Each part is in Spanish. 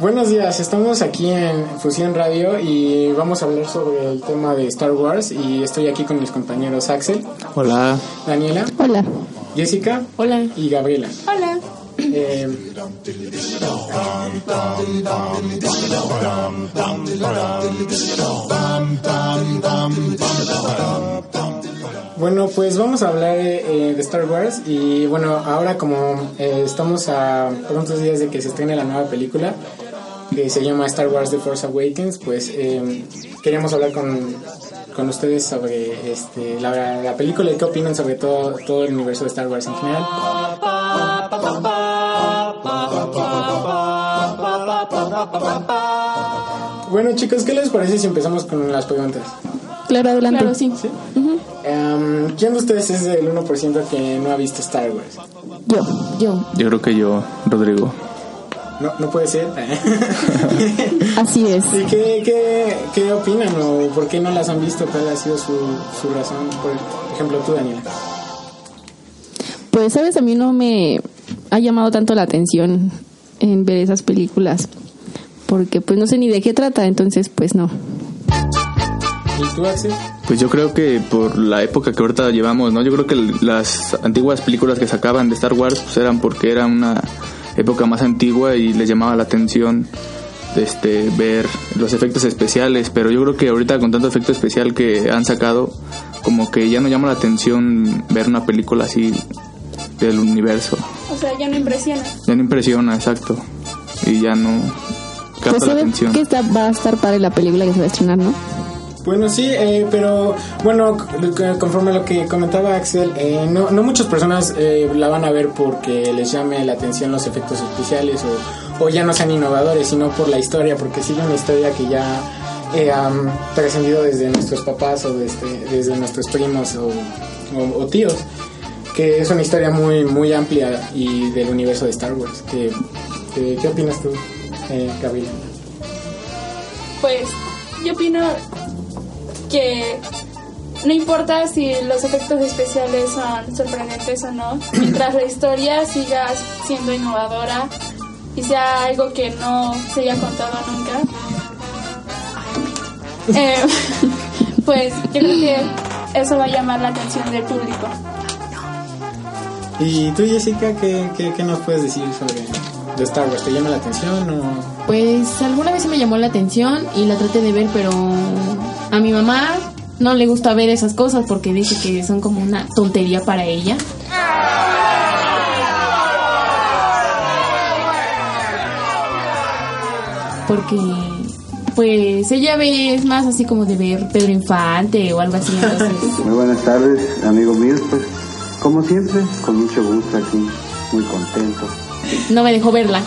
Buenos días, estamos aquí en Fusión Radio y vamos a hablar sobre el tema de Star Wars y estoy aquí con mis compañeros Axel. Hola. Daniela. Hola. Jessica. Hola. Y Gabriela. Hola. Eh, bueno, pues vamos a hablar eh, de Star Wars y bueno, ahora como eh, estamos a prontos días de que se estrene la nueva película que se llama Star Wars The Force Awakens, pues eh, queríamos hablar con, con ustedes sobre este, la, la película y qué opinan sobre todo, todo el universo de Star Wars en general. Bueno chicos, ¿qué les parece si empezamos con las preguntas? Claro, adelante. Claro, sí. ¿Sí? Em, ¿Quién de ustedes es del 1% que no ha visto Star Wars? Yo, yo. Yo creo que yo, Rodrigo. No, no puede ser. Así es. ¿Y qué, qué, qué opinan o por qué no las han visto? ¿Cuál ha sido su, su razón? Por ejemplo, tú, Daniela. Pues, sabes, a mí no me ha llamado tanto la atención en ver esas películas. Porque pues no sé ni de qué trata, entonces pues no. ¿Y tú, Axel? Pues yo creo que por la época que ahorita llevamos, ¿no? Yo creo que las antiguas películas que sacaban de Star Wars pues eran porque era una época más antigua y les llamaba la atención este ver los efectos especiales, pero yo creo que ahorita con tanto efecto especial que han sacado, como que ya no llama la atención ver una película así del universo. O sea, ya no impresiona. Ya no impresiona, exacto. Y ya no capta Pues la se ve atención. que está, va a estar para la película que se va a estrenar, ¿no? Bueno, sí, eh, pero bueno, conforme a lo que comentaba Axel, eh, no, no muchas personas eh, la van a ver porque les llame la atención los efectos especiales o, o ya no sean innovadores, sino por la historia, porque sigue una historia que ya eh, han trascendido desde nuestros papás o desde, desde nuestros primos o, o- o tíos, que es una historia muy, muy amplia y del universo de Star Wars. ¿Qué, qué, qué opinas tú, eh, Gabriela? Pues yo opino que no importa si los efectos especiales son sorprendentes o no, mientras la historia siga siendo innovadora y sea algo que no se haya contado nunca, eh, pues yo creo que eso va a llamar la atención del público. ¿Y tú, Jessica, qué, qué, qué nos puedes decir sobre de Star Wars? ¿Te llama la atención o...? Pues alguna vez sí me llamó la atención y la traté de ver, pero a mi mamá no le gusta ver esas cosas porque dice que son como una tontería para ella. Porque pues ella ve es más así como de ver Pedro Infante o algo así, entonces Muy buenas tardes, amigo mío. Pues, como siempre, con mucho gusto aquí, muy contento. No me dejó verla.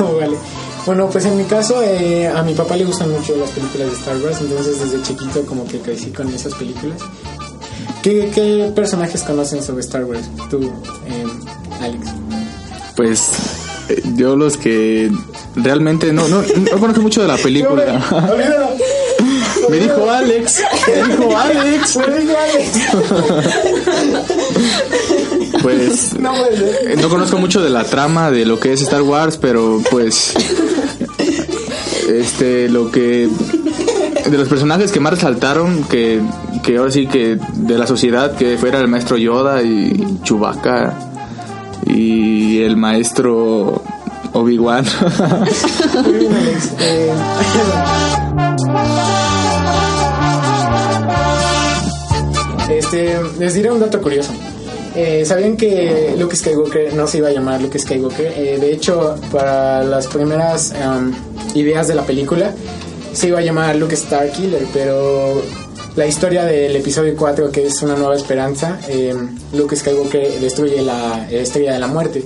Oh, vale. Bueno, pues en mi caso, eh, a mi papá le gustan mucho las películas de Star Wars, entonces desde chiquito como que crecí con esas películas. ¿Qué, qué personajes conocen sobre Star Wars? Tú, eh, Alex. Pues eh, yo los que realmente no, no, no conozco mucho de la película. Me dijo Alex, me dijo Alex. Me dijo Alex. Pues No eh, no conozco mucho de la trama de lo que es Star Wars, pero pues este lo que de los personajes que más resaltaron que que ahora sí que de la sociedad que fuera el maestro Yoda y Chewbacca y el maestro Obi-Wan. Este, les diré un dato curioso. Eh, ¿Sabían que Luke Skywalker no se iba a llamar Luke Skywalker? Eh, de hecho, para las primeras em, ideas de la película, se iba a llamar Luke Starkiller, pero la historia del episodio 4, que es Una Nueva Esperanza, em, Luke Skywalker destruye la estrella de la muerte.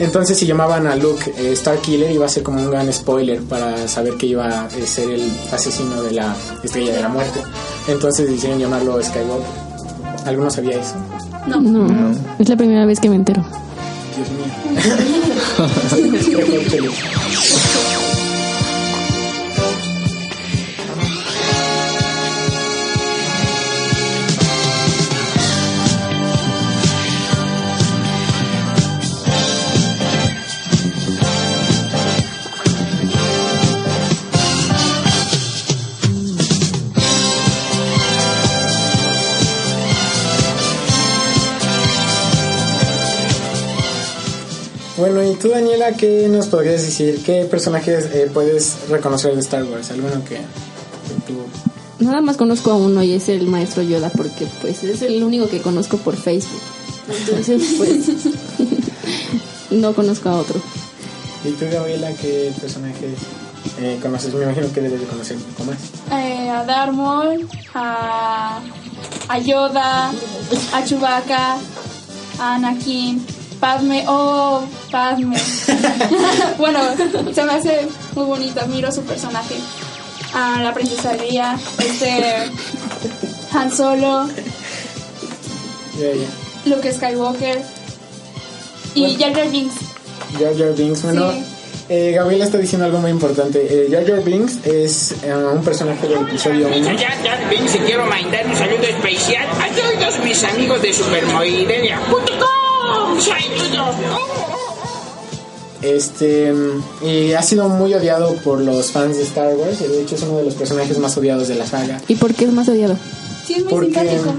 Entonces, si llamaban a Luke eh, Starkiller, iba a ser como un gran spoiler para saber que iba a ser el asesino de la estrella de la muerte. Entonces decidieron llamarlo Skywalker. ¿Alguno sabía eso? No, es la primera vez que me entero. Dios mío. tú, Daniela, ¿qué nos podrías decir? ¿Qué personajes eh, puedes reconocer de Star Wars? ¿Alguno que, que tú... Nada más conozco a uno y es el maestro Yoda porque pues es el único que conozco por Facebook. Entonces pues no conozco a otro. ¿Y tú, Gabriela, qué personajes eh, conoces? Me imagino que debes de conocer un poco más. Eh, a Darth Maul, a, a Yoda, a Chewbacca, a Anakin, Padme, oh, Padme. bueno, se me hace muy bonito, admiro su personaje. A la princesa Leia, este, Han Solo, Ya, ya. Luke Skywalker y Jar Jar Binks. Jar Jar Binks, bueno... Sí. Eh, Gabriela está diciendo algo muy importante. Eh, Jar Jar Binks es eh, un personaje del episodio 1. Soy Jar Jar Binks y quiero mandar un saludo especial a todos mis amigos de supermoidelia.com. Este, y ha sido muy odiado por los fans de Star Wars. y De hecho, es uno de los personajes más odiados de la saga. ¿Y por qué es más odiado? Sí, es muy Porque simpático.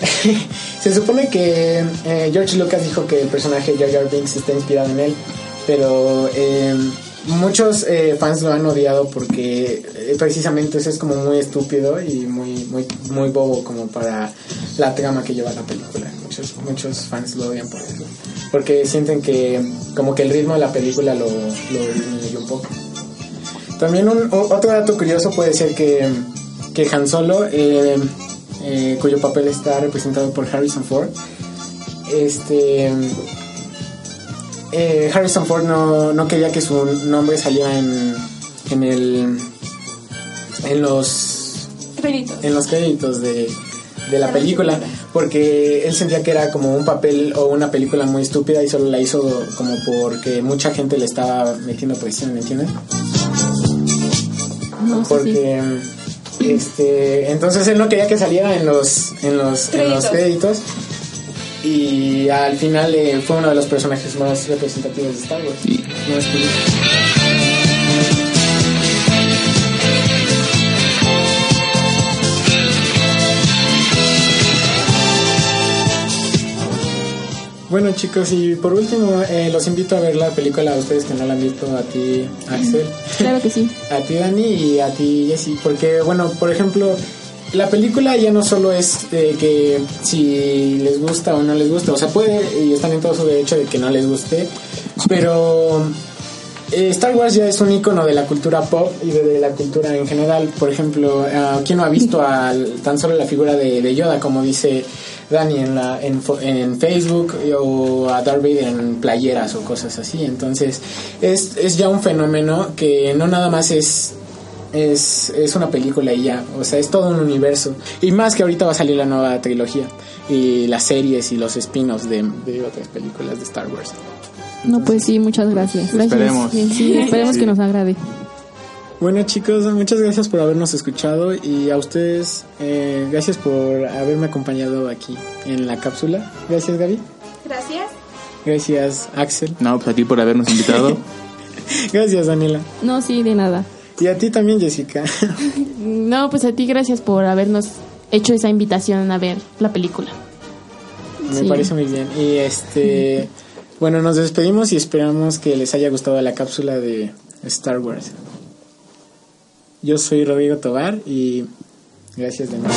se supone que eh, George Lucas dijo que el personaje Jar Jar Binks está inspirado en él, pero eh, muchos eh, fans lo han odiado porque eh, precisamente eso es como muy estúpido y muy muy muy bobo como para la trama que lleva la película. Muchos muchos fans lo odian por eso, porque sienten que como que el ritmo de la película lo disminuye un poco. También un, otro dato curioso puede ser que, que Han Solo, eh, cuyo papel está representado por Harrison Ford, este eh, Harrison Ford no, no quería que su nombre saliera en, en el en los Créditos. en los créditos de, de la película porque él sentía que era como un papel o una película muy estúpida y solo la hizo como porque mucha gente le estaba metiendo presión, ¿me entiendes? No porque este entonces él no quería que saliera en los en los en los Créditos. Y al final eh, fue uno de los personajes más representativos de Star Wars Y- No es curioso. Bueno chicos y por último eh, los invito a ver la película a ustedes que no la han visto a ti Axel Claro que sí. a ti Dani y a ti Jessy porque bueno por ejemplo la película ya no solo es de que si les gusta o no les gusta o sea puede y están en todo su derecho de que no les guste pero eh, Star Wars ya es un icono de la cultura pop y de, la cultura en general por ejemplo ah, quién no ha visto al- tan solo la figura de, Yoda como dice Dani en, la, en Facebook o a Darth Vader en playeras o cosas así. Entonces es, es ya un fenómeno que no nada más es, es, es una película y ya, o sea, es todo un universo. Y más que ahorita va a salir la nueva trilogía y las series y los spin-offs de, de otras películas de Star Wars. No, pues sí, muchas gracias. Gracias. Esperemos. Sí, esperemos que nos agrade. Bueno chicos, muchas gracias por habernos escuchado y a ustedes eh, gracias por haberme acompañado aquí en la cápsula. Gracias Gaby. Gracias. Gracias Axel. No, pues a ti por habernos invitado. Gracias Daniela. No, sí, de nada. Y a ti también Jessica. No, pues a ti gracias por habernos hecho esa invitación a ver la película. Me Sí. parece muy bien. Y este, bueno, nos despedimos y esperamos que les haya gustado la cápsula de Star Wars. Yo soy Rodrigo Tobar y gracias de nuevo.